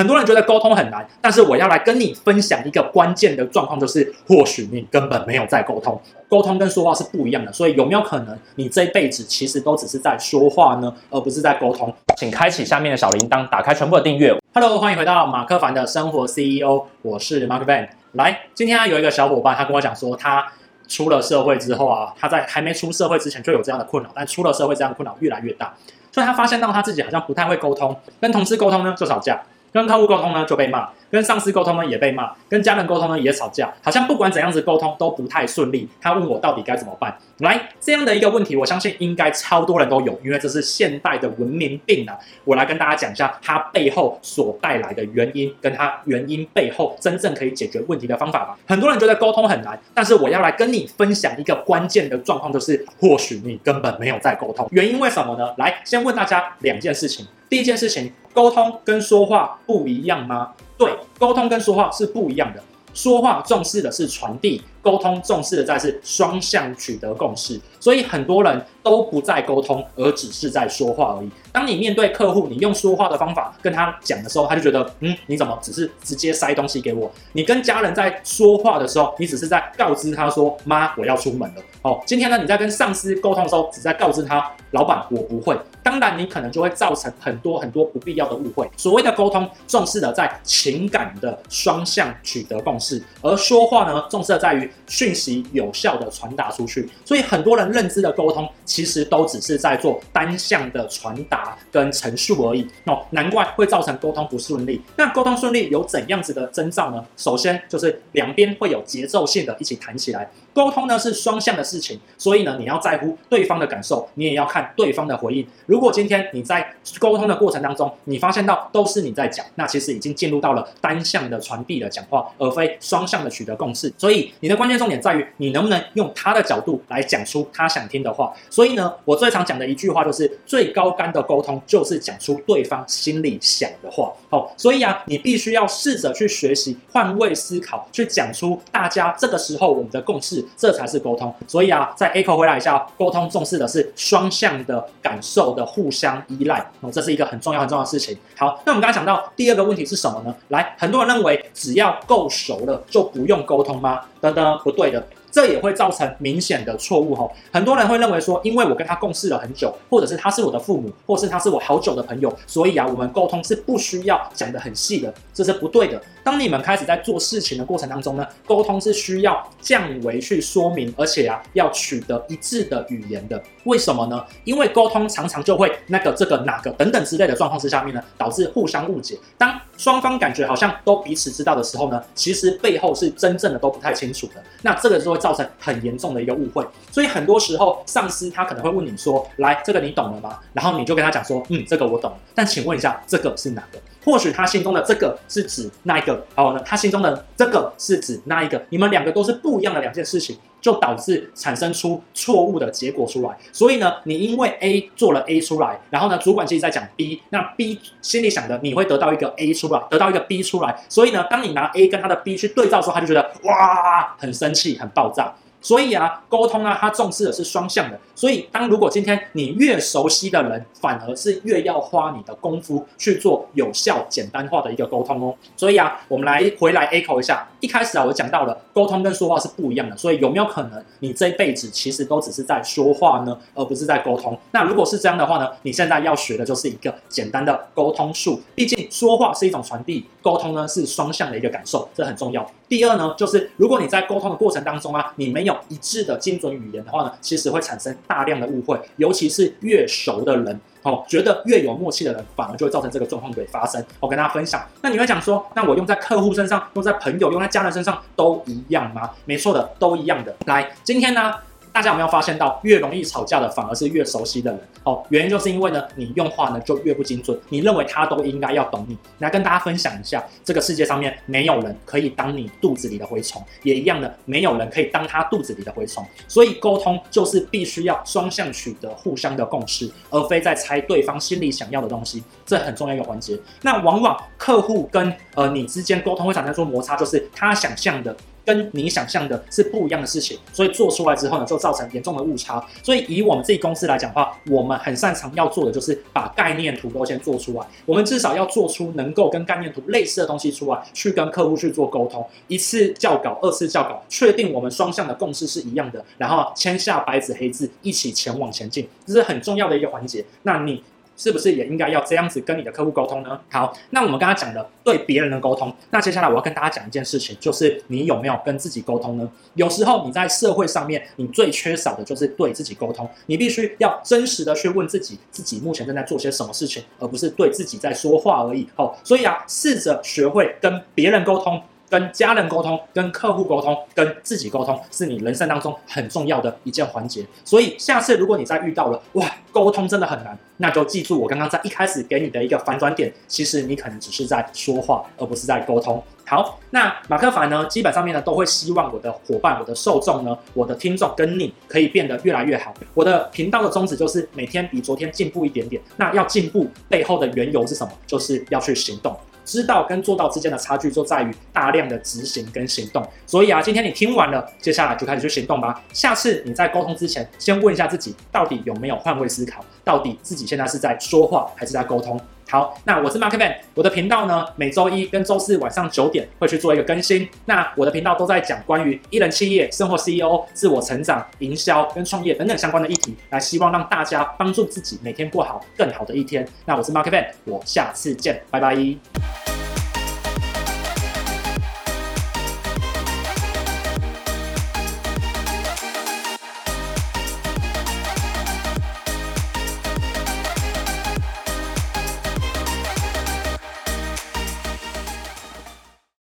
很多人觉得沟通很难，但是我要来跟你分享一个关键的状况，就是或许你根本没有在沟通。沟通跟说话是不一样的，所以有没有可能你这一辈子其实都只是在说话呢，而不是在沟通？请开启下面的小铃铛，打开全部的订阅。Hello，欢迎回到马克凡的生活 CEO，我是 Mark Van。来，今天有一个小伙伴，他跟我讲说，他出了社会之后啊，他在还没出社会之前就有这样的困扰，但出了社会，这样的困扰越来越大，所以他发现到他自己好像不太会沟通，跟同事沟通呢就吵架。跟客户沟通呢就被骂，跟上司沟通呢也被骂，跟家人沟通呢也吵架，好像不管怎样子沟通都不太顺利。他问我到底该怎么办？来，这样的一个问题，我相信应该超多人都有，因为这是现代的文明病啊。我来跟大家讲一下它背后所带来的原因，跟它原因背后真正可以解决问题的方法吧。很多人觉得沟通很难，但是我要来跟你分享一个关键的状况，就是或许你根本没有在沟通。原因为什么呢？来，先问大家两件事情。第一件事情，沟通跟说话不一样吗？对，沟通跟说话是不一样的。说话重视的是传递。沟通重视的在是双向取得共识，所以很多人都不在沟通，而只是在说话而已。当你面对客户，你用说话的方法跟他讲的时候，他就觉得，嗯，你怎么只是直接塞东西给我？你跟家人在说话的时候，你只是在告知他说，妈，我要出门了。哦，今天呢，你在跟上司沟通的时候，只在告知他，老板，我不会。当然，你可能就会造成很多很多不必要的误会。所谓的沟通，重视的在情感的双向取得共识，而说话呢，重视的在于。讯息有效的传达出去，所以很多人认知的沟通其实都只是在做单向的传达跟陈述而已哦，难怪会造成沟通不顺利。那沟通顺利有怎样子的征兆呢？首先就是两边会有节奏性的一起谈起来。沟通呢是双向的事情，所以呢你要在乎对方的感受，你也要看对方的回应。如果今天你在沟通的过程当中，你发现到都是你在讲，那其实已经进入到了单向的传递的讲话，而非双向的取得共识。所以你的关键重点在于你能不能用他的角度来讲出他想听的话。所以呢，我最常讲的一句话就是最高竿的沟通就是讲出对方心里想的话。好，所以啊，你必须要试着去学习换位思考，去讲出大家这个时候我们的共识。这才是沟通，所以啊，再 echo 回来一下，沟通重视的是双向的感受的互相依赖，哦，这是一个很重要很重要的事情。好，那我们刚才讲到第二个问题是什么呢？来，很多人认为只要够熟了就不用沟通吗？等等，不对的。这也会造成明显的错误吼，很多人会认为说，因为我跟他共事了很久，或者是他是我的父母，或是他是我好久的朋友，所以啊，我们沟通是不需要讲得很细的，这是不对的。当你们开始在做事情的过程当中呢，沟通是需要降维去说明，而且啊，要取得一致的语言的。为什么呢？因为沟通常常就会那个这个哪个等等之类的状况之下面呢，导致互相误解。当双方感觉好像都彼此知道的时候呢，其实背后是真正的都不太清楚的。那这个时候。造成很严重的一个误会，所以很多时候上司他可能会问你说：“来，这个你懂了吗？”然后你就跟他讲说：“嗯，这个我懂。”但请问一下，这个是哪个？或许他心中的这个是指那一个，好呢？他心中的这个是指那一个？你们两个都是不一样的两件事情，就导致产生出错误的结果出来。所以呢，你因为 A 做了 A 出来，然后呢，主管其实在讲 B，那 B 心里想的你会得到一个 A 出来，得到一个 B 出来。所以呢，当你拿 A 跟他的 B 去对照的时候，他就觉得哇，很生气，很爆炸。所以啊，沟通啊，它重视的是双向的。所以，当如果今天你越熟悉的人，反而是越要花你的功夫去做有效、简单化的一个沟通哦。所以啊，我们来回来 echo 一下，一开始啊，我讲到了沟通跟说话是不一样的。所以，有没有可能你这一辈子其实都只是在说话呢，而不是在沟通？那如果是这样的话呢，你现在要学的就是一个简单的沟通术。毕竟说话是一种传递，沟通呢是双向的一个感受，这很重要。第二呢，就是如果你在沟通的过程当中啊，你没有一致的精准语言的话呢，其实会产生大量的误会，尤其是越熟的人，哦，觉得越有默契的人，反而就会造成这个状况会发生。我跟大家分享，那你会讲说，那我用在客户身上，用在朋友，用在家人身上都一样吗？没错的，都一样的。来，今天呢，大家有没有发现到，越容易吵架的反而是越熟悉的人？哦，原因就是因为呢，你用话呢就越不精准，你认为他都应该要懂你。来跟大家分享一下，这个世界上面没有人可以当你肚子里的蛔虫，也一样的，没有人可以当他肚子里的蛔虫。所以沟通就是必须要双向取得互相的共识，而非在猜对方心里想要的东西，这很重要一个环节。那往往客户跟呃你之间沟通会产生出摩擦，就是他想象的跟你想象的是不一样的事情，所以做出来之后呢，就造成严重的误差。所以以我们自己公司来讲的话，我们很擅长要做的就是把概念图都先做出来。我们至少要做出能够跟概念图类似的东西出来，去跟客户去做沟通。一次校稿，二次校稿，确定我们双向的共识是一样的，然后签下白纸黑字，一起前往前进，这是很重要的一个环节。那你。是不是也应该要这样子跟你的客户沟通呢？好，那我们刚刚讲的对别人的沟通，那接下来我要跟大家讲一件事情，就是你有没有跟自己沟通呢？有时候你在社会上面，你最缺少的就是对自己沟通，你必须要真实的去问自己，自己目前正在做些什么事情，而不是对自己在说话而已。好，所以啊，试着学会跟别人沟通。跟家人沟通、跟客户沟通、跟自己沟通，是你人生当中很重要的一件环节。所以下次如果你再遇到了哇，沟通真的很难，那就记住我刚刚在一开始给你的一个反转点，其实你可能只是在说话，而不是在沟通。好，那马克凡呢，基本上面呢都会希望我的伙伴、我的受众呢、我的听众跟你可以变得越来越好。我的频道的宗旨就是每天比昨天进步一点点。那要进步背后的缘由是什么？就是要去行动。知道跟做到之间的差距就在于大量的执行跟行动，所以啊，今天你听完了，接下来就开始去行动吧。下次你在沟通之前，先问一下自己，到底有没有换位思考，到底自己现在是在说话还是在沟通？好，那我是 Mark Van，我的频道呢，每周一跟周四晚上九点会去做一个更新。那我的频道都在讲关于一人企业、生活 CEO、自我成长、营销跟创业等等相关的议题，来希望让大家帮助自己每天过好更好的一天。那我是 Mark Van，我下次见，拜拜。